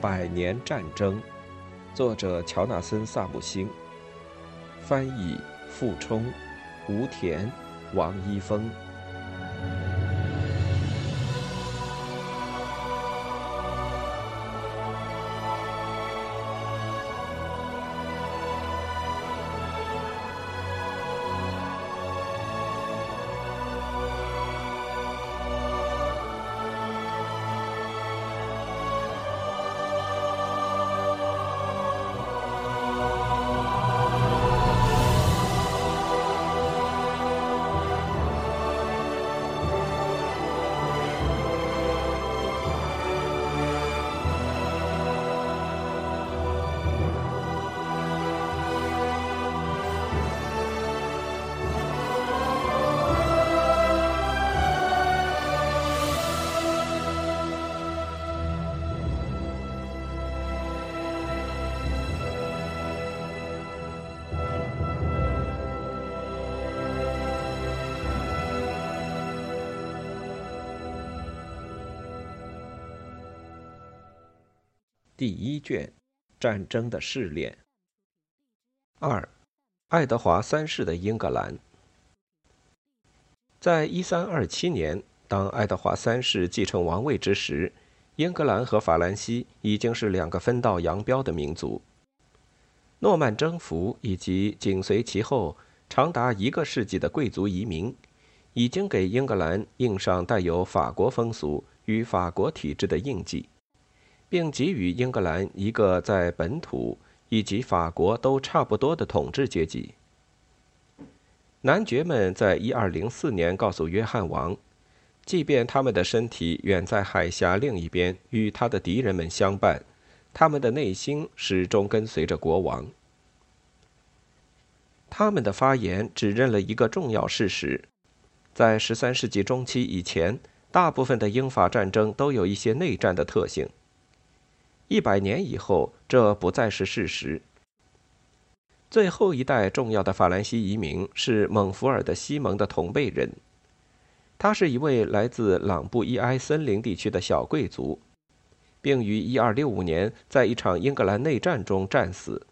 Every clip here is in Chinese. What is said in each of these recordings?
百年战争，作者乔纳森·萨姆星，翻译傅冲、吴田、王一峰。第一卷，战争的试炼。二，爱德华三世的英格兰。在一三二七年，当爱德华三世继承王位之时，英格兰和法兰西已经是两个分道扬镳的民族。诺曼征服以及紧随其后长达一个世纪的贵族移民，已经给英格兰印上带有法国风俗与法国体制的印记。并给予英格兰一个在本土以及法国都差不多的统治阶级。男爵们在一二零四年告诉约翰王，即便他们的身体远在海峡另一边与他的敌人们相伴，他们的内心始终跟随着国王。他们的发言指认了一个重要事实：在十三世纪中期以前，大部分的英法战争都有一些内战的特性。一百年以后，这不再是事实。最后一代重要的法兰西移民是蒙福尔的西蒙的同辈人，他是一位来自朗布伊埃森林地区的小贵族，并于1265年在一场英格兰内战中战死。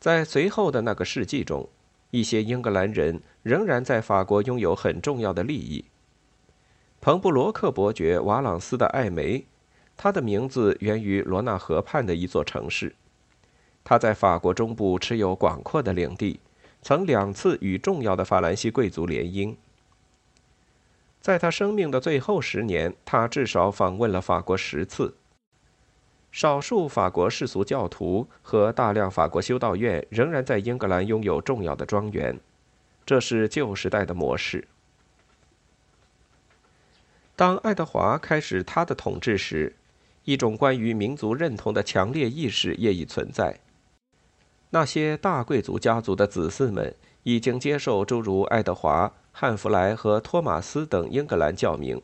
在随后的那个世纪中，一些英格兰人仍然在法国拥有很重要的利益。彭布罗克伯爵瓦朗斯的爱梅。他的名字源于罗纳河畔的一座城市。他在法国中部持有广阔的领地，曾两次与重要的法兰西贵族联姻。在他生命的最后十年，他至少访问了法国十次。少数法国世俗教徒和大量法国修道院仍然在英格兰拥有重要的庄园，这是旧时代的模式。当爱德华开始他的统治时，一种关于民族认同的强烈意识业已存在。那些大贵族家族的子嗣们已经接受诸如爱德华、汉弗莱和托马斯等英格兰教名。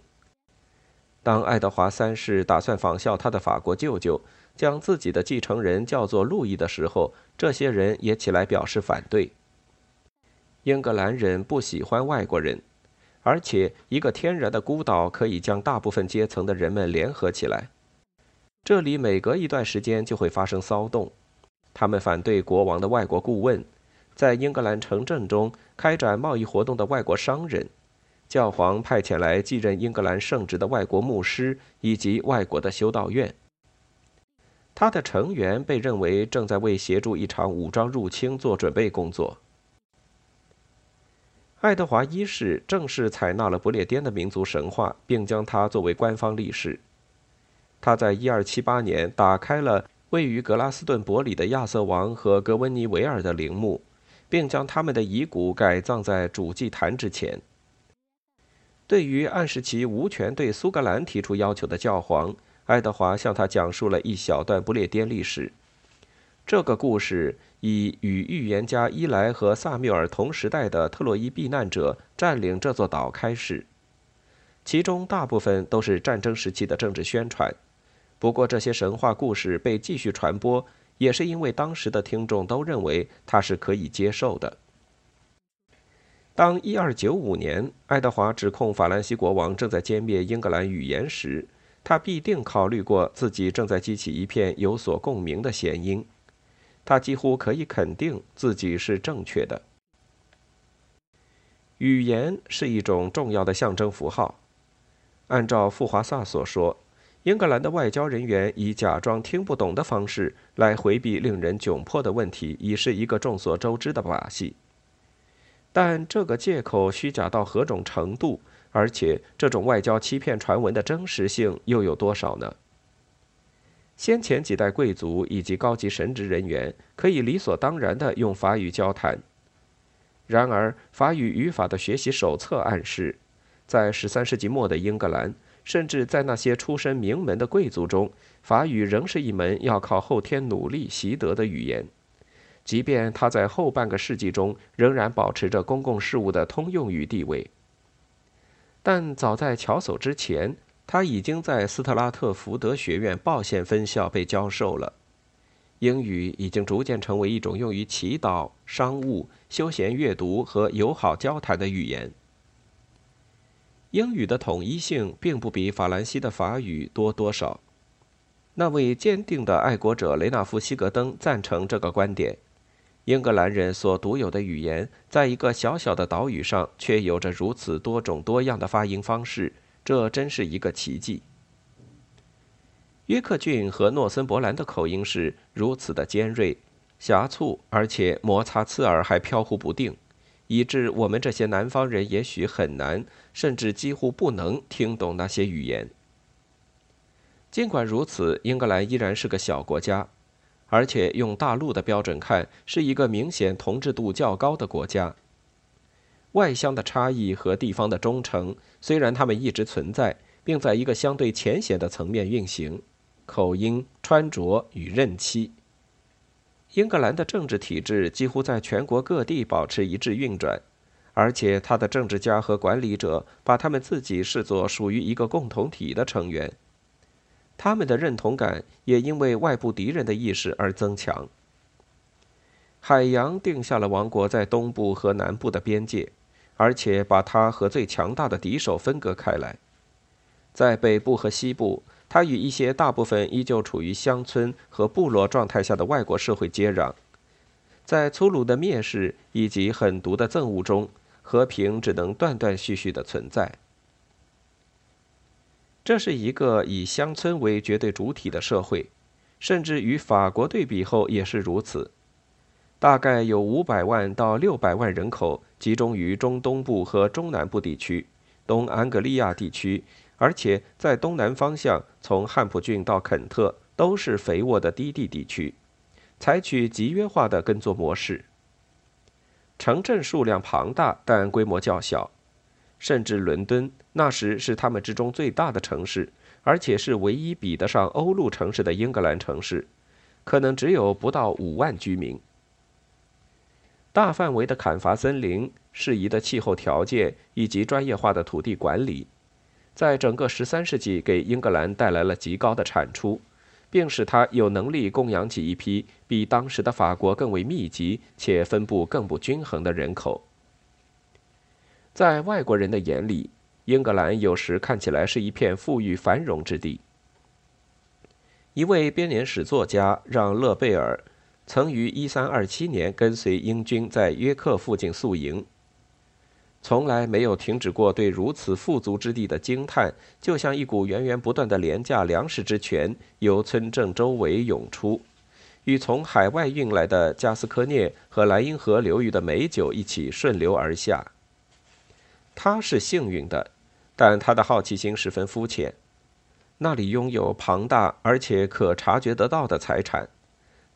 当爱德华三世打算仿效他的法国舅舅，将自己的继承人叫做路易的时候，这些人也起来表示反对。英格兰人不喜欢外国人，而且一个天然的孤岛可以将大部分阶层的人们联合起来。这里每隔一段时间就会发生骚动，他们反对国王的外国顾问，在英格兰城镇中开展贸易活动的外国商人，教皇派遣来继任英格兰圣职的外国牧师以及外国的修道院。他的成员被认为正在为协助一场武装入侵做准备工作。爱德华一世正式采纳了不列颠的民族神话，并将它作为官方历史。他在1278年打开了位于格拉斯顿伯里的亚瑟王和格温尼维尔的陵墓，并将他们的遗骨改葬在主祭坛之前。对于暗示其无权对苏格兰提出要求的教皇，爱德华向他讲述了一小段不列颠历史。这个故事以与预言家伊莱和萨缪尔同时代的特洛伊避难者占领这座岛开始，其中大部分都是战争时期的政治宣传。不过，这些神话故事被继续传播，也是因为当时的听众都认为它是可以接受的。当1295年爱德华指控法兰西国王正在歼灭英格兰语言时，他必定考虑过自己正在激起一片有所共鸣的弦音。他几乎可以肯定自己是正确的。语言是一种重要的象征符号。按照富华萨所说，英格兰的外交人员以假装听不懂的方式来回避令人窘迫的问题，已是一个众所周知的把戏。但这个借口虚假到何种程度？而且，这种外交欺骗传闻的真实性又有多少呢？先前几代贵族以及高级神职人员可以理所当然地用法语交谈。然而，法语语法的学习手册暗示，在十三世纪末的英格兰，甚至在那些出身名门的贵族中，法语仍是一门要靠后天努力习得的语言。即便它在后半个世纪中仍然保持着公共事务的通用语地位，但早在乔叟之前，它已经在斯特拉特福德学院报县分校被教授了。英语已经逐渐成为一种用于祈祷、商务、休闲阅读和友好交谈的语言。英语的统一性并不比法兰西的法语多多少。那位坚定的爱国者雷纳夫·西格登赞成这个观点：英格兰人所独有的语言，在一个小小的岛屿上却有着如此多种多样的发音方式，这真是一个奇迹。约克郡和诺森伯兰的口音是如此的尖锐、狭促，而且摩擦刺耳，还飘忽不定，以致我们这些南方人也许很难，甚至几乎不能听懂那些语言。尽管如此，英格兰依然是个小国家，而且用大陆的标准看，是一个明显同质度较高的国家。外乡的差异和地方的忠诚，虽然它们一直存在，并在一个相对浅显的层面运行。口音、穿着与任期。英格兰的政治体制几乎在全国各地保持一致运转，而且他的政治家和管理者把他们自己视作属于一个共同体的成员。他们的认同感也因为外部敌人的意识而增强。海洋定下了王国在东部和南部的边界，而且把它和最强大的敌手分割开来，在北部和西部。他与一些大部分依旧处于乡村和部落状态下的外国社会接壤，在粗鲁的蔑视以及狠毒的憎恶中，和平只能断断续续的存在。这是一个以乡村为绝对主体的社会，甚至与法国对比后也是如此。大概有五百万到六百万人口集中于中东部和中南部地区、东安格利亚地区。而且在东南方向，从汉普郡到肯特都是肥沃的低地地区，采取集约化的耕作模式。城镇数量庞大，但规模较小，甚至伦敦那时是他们之中最大的城市，而且是唯一比得上欧陆城市的英格兰城市，可能只有不到五万居民。大范围的砍伐森林、适宜的气候条件以及专业化的土地管理。在整个十三世纪，给英格兰带来了极高的产出，并使它有能力供养起一批比当时的法国更为密集且分布更不均衡的人口。在外国人的眼里，英格兰有时看起来是一片富裕繁荣之地。一位编年史作家让·勒贝尔曾于1327年跟随英军在约克附近宿营。从来没有停止过对如此富足之地的惊叹，就像一股源源不断的廉价粮食之泉由村镇周围涌出，与从海外运来的加斯科涅和莱茵河流域的美酒一起顺流而下。他是幸运的，但他的好奇心十分肤浅。那里拥有庞大而且可察觉得到的财产，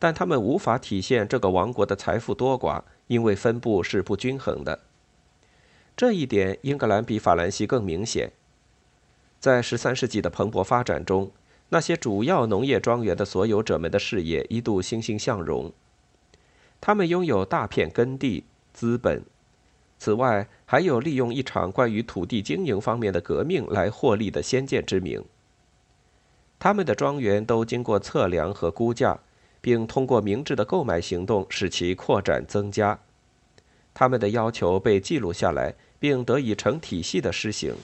但他们无法体现这个王国的财富多寡，因为分布是不均衡的。这一点，英格兰比法兰西更明显。在十三世纪的蓬勃发展中，那些主要农业庄园的所有者们的事业一度欣欣向荣。他们拥有大片耕地、资本，此外还有利用一场关于土地经营方面的革命来获利的先见之明。他们的庄园都经过测量和估价，并通过明智的购买行动使其扩展增加。他们的要求被记录下来。并得以成体系的施行，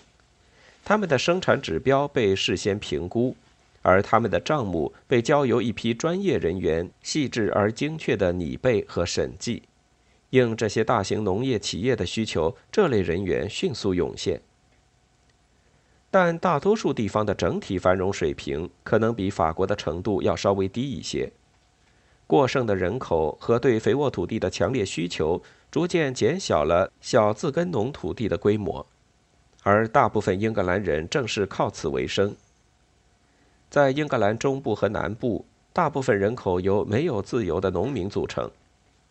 他们的生产指标被事先评估，而他们的账目被交由一批专业人员细致而精确的拟备和审计。应这些大型农业企业的需求，这类人员迅速涌现。但大多数地方的整体繁荣水平可能比法国的程度要稍微低一些。过剩的人口和对肥沃土地的强烈需求，逐渐减小了小自耕农土地的规模，而大部分英格兰人正是靠此为生。在英格兰中部和南部，大部分人口由没有自由的农民组成。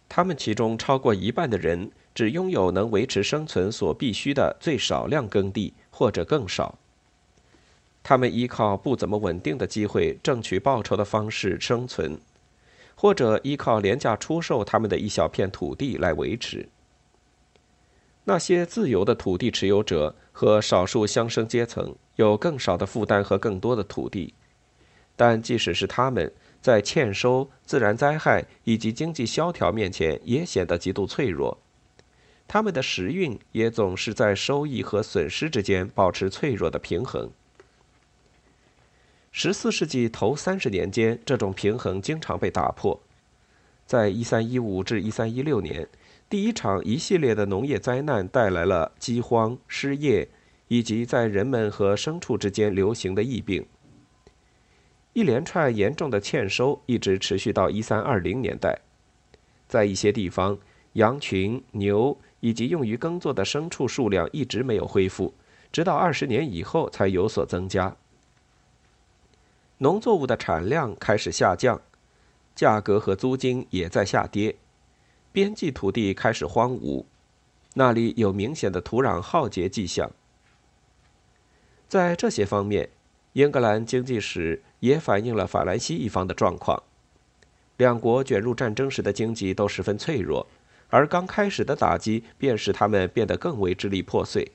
他们其中超过一半的人只拥有能维持生存所必需的最少量耕地，或者更少。他们依靠不怎么稳定的机会挣取报酬的方式生存，或者依靠廉价出售他们的一小片土地来维持。那些自由的土地持有者和少数乡绅阶层有更少的负担和更多的土地，但即使是他们。在欠收、自然灾害以及经济萧条面前，也显得极度脆弱。他们的时运也总是在收益和损失之间保持脆弱的平衡。十四世纪头三十年间，这种平衡经常被打破。在一三一五至一三一六年，第一场一系列的农业灾难带来了饥荒、失业以及在人们和牲畜之间流行的疫病。一连串严重的欠收一直持续到一三二零年代，在一些地方，羊群、牛以及用于耕作的牲畜数量一直没有恢复，直到二十年以后才有所增加。农作物的产量开始下降，价格和租金也在下跌，边际土地开始荒芜，那里有明显的土壤耗竭迹象。在这些方面，英格兰经济史。也反映了法兰西一方的状况。两国卷入战争时的经济都十分脆弱，而刚开始的打击便使他们变得更为支离破碎。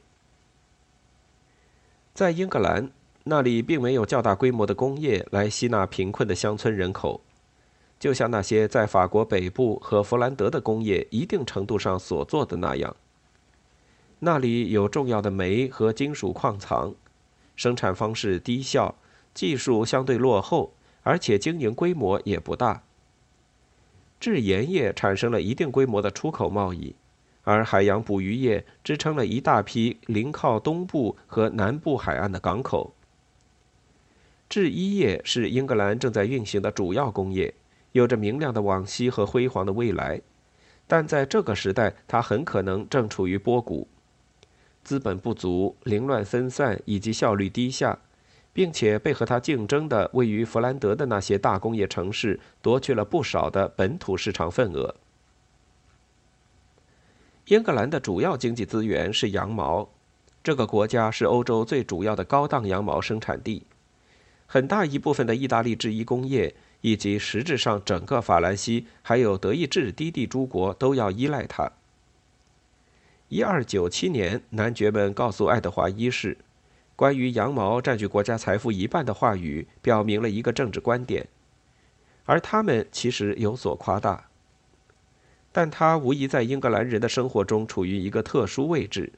在英格兰，那里并没有较大规模的工业来吸纳贫困的乡村人口，就像那些在法国北部和弗兰德的工业一定程度上所做的那样。那里有重要的煤和金属矿藏，生产方式低效。技术相对落后，而且经营规模也不大。制盐业产生了一定规模的出口贸易，而海洋捕鱼业支撑了一大批临靠东部和南部海岸的港口。制衣业是英格兰正在运行的主要工业，有着明亮的往昔和辉煌的未来，但在这个时代，它很可能正处于波谷。资本不足、凌乱分散以及效率低下。并且被和他竞争的位于弗兰德的那些大工业城市夺去了不少的本土市场份额。英格兰的主要经济资源是羊毛，这个国家是欧洲最主要的高档羊毛生产地，很大一部分的意大利制衣工业以及实质上整个法兰西还有德意志低地诸国都要依赖它。一二九七年，男爵们告诉爱德华一世。关于羊毛占据国家财富一半的话语，表明了一个政治观点，而他们其实有所夸大。但它无疑在英格兰人的生活中处于一个特殊位置。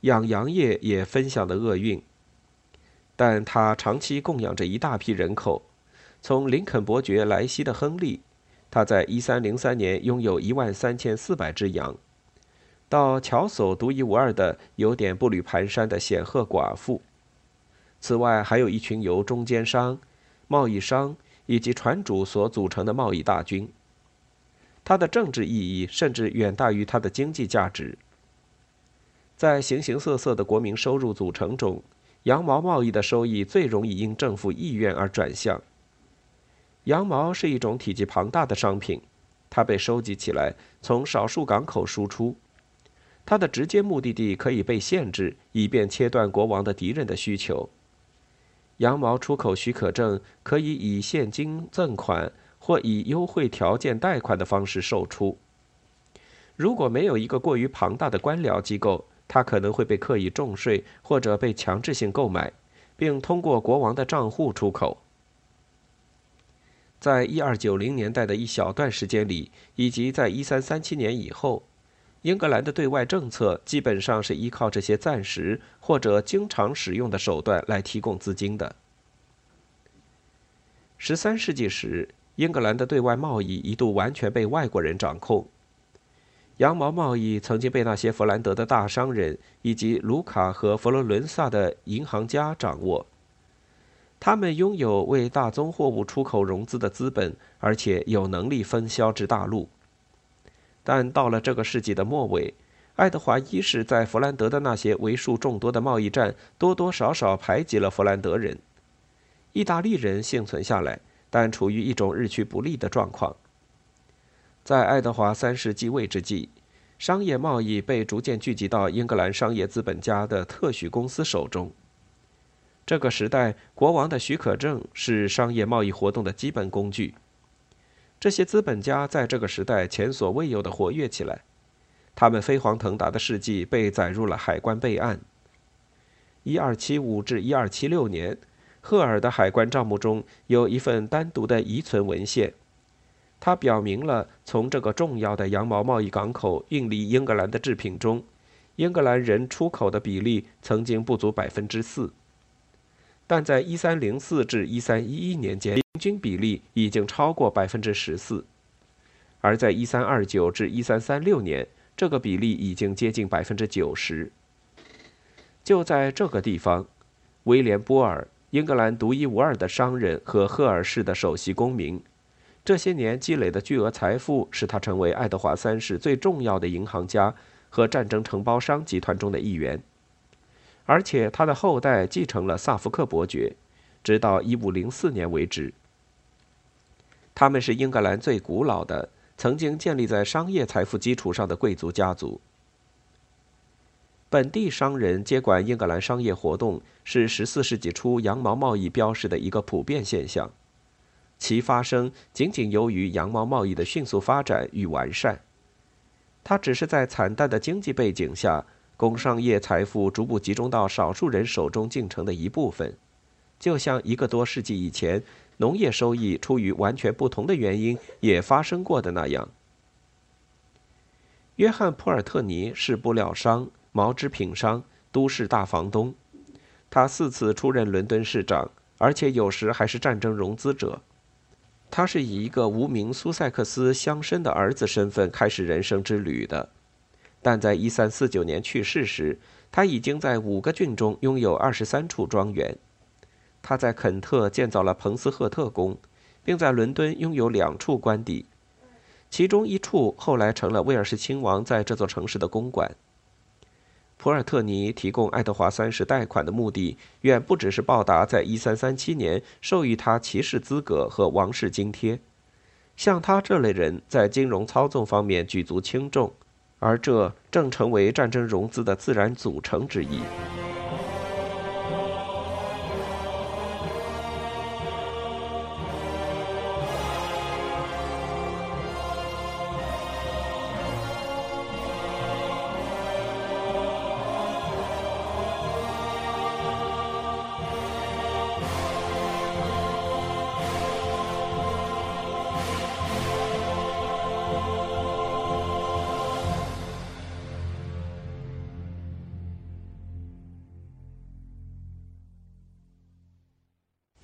养羊业也分享了厄运，但他长期供养着一大批人口。从林肯伯爵莱西的亨利，他在1303年拥有一万三千四百只羊。到乔叟独一无二的、有点步履蹒跚的显赫寡妇。此外，还有一群由中间商、贸易商以及船主所组成的贸易大军。它的政治意义甚至远大于它的经济价值。在形形色色的国民收入组成中，羊毛贸易的收益最容易因政府意愿而转向。羊毛是一种体积庞大的商品，它被收集起来，从少数港口输出。它的直接目的地可以被限制，以便切断国王的敌人的需求。羊毛出口许可证可以以现金赠款或以优惠条件贷款的方式售出。如果没有一个过于庞大的官僚机构，它可能会被刻意重税或者被强制性购买，并通过国王的账户出口。在一二九零年代的一小段时间里，以及在一三三七年以后。英格兰的对外政策基本上是依靠这些暂时或者经常使用的手段来提供资金的。十三世纪时，英格兰的对外贸易一度完全被外国人掌控。羊毛贸易曾经被那些弗兰德的大商人以及卢卡和佛罗伦萨的银行家掌握。他们拥有为大宗货物出口融资的资本，而且有能力分销至大陆。但到了这个世纪的末尾，爱德华一世在弗兰德的那些为数众多的贸易战，多多少少排挤了弗兰德人。意大利人幸存下来，但处于一种日趋不利的状况。在爱德华三世继位之际，商业贸易被逐渐聚集到英格兰商业资本家的特许公司手中。这个时代，国王的许可证是商业贸易活动的基本工具。这些资本家在这个时代前所未有的活跃起来，他们飞黄腾达的事迹被载入了海关备案。1275至1276年，赫尔的海关账目中有一份单独的遗存文献，它表明了从这个重要的羊毛贸易港口运离英格兰的制品中，英格兰人出口的比例曾经不足百分之四。但在1304至1311年间，平均比例已经超过百分之十四，而在1329至1336年，这个比例已经接近百分之九十。就在这个地方，威廉·波尔，英格兰独一无二的商人和赫尔市的首席公民，这些年积累的巨额财富使他成为爱德华三世最重要的银行家和战争承包商集团中的一员。而且他的后代继承了萨福克伯爵，直到1504年为止。他们是英格兰最古老的、曾经建立在商业财富基础上的贵族家族。本地商人接管英格兰商业活动，是14世纪初羊毛贸易标识的一个普遍现象，其发生仅仅由于羊毛贸易的迅速发展与完善。它只是在惨淡的经济背景下。工商业财富逐步集中到少数人手中进程的一部分，就像一个多世纪以前农业收益出于完全不同的原因也发生过的那样。约翰·普尔特尼是布料商、毛织品商、都市大房东，他四次出任伦敦市长，而且有时还是战争融资者。他是以一个无名苏塞克斯乡绅的儿子身份开始人生之旅的。但在1349年去世时，他已经在五个郡中拥有二十三处庄园。他在肯特建造了彭斯赫特宫，并在伦敦拥有两处官邸，其中一处后来成了威尔士亲王在这座城市的公馆。普尔特尼提供爱德华三世贷款的目的，远不只是报答在1337年授予他骑士资格和王室津贴。像他这类人在金融操纵方面举足轻重。而这正成为战争融资的自然组成之一。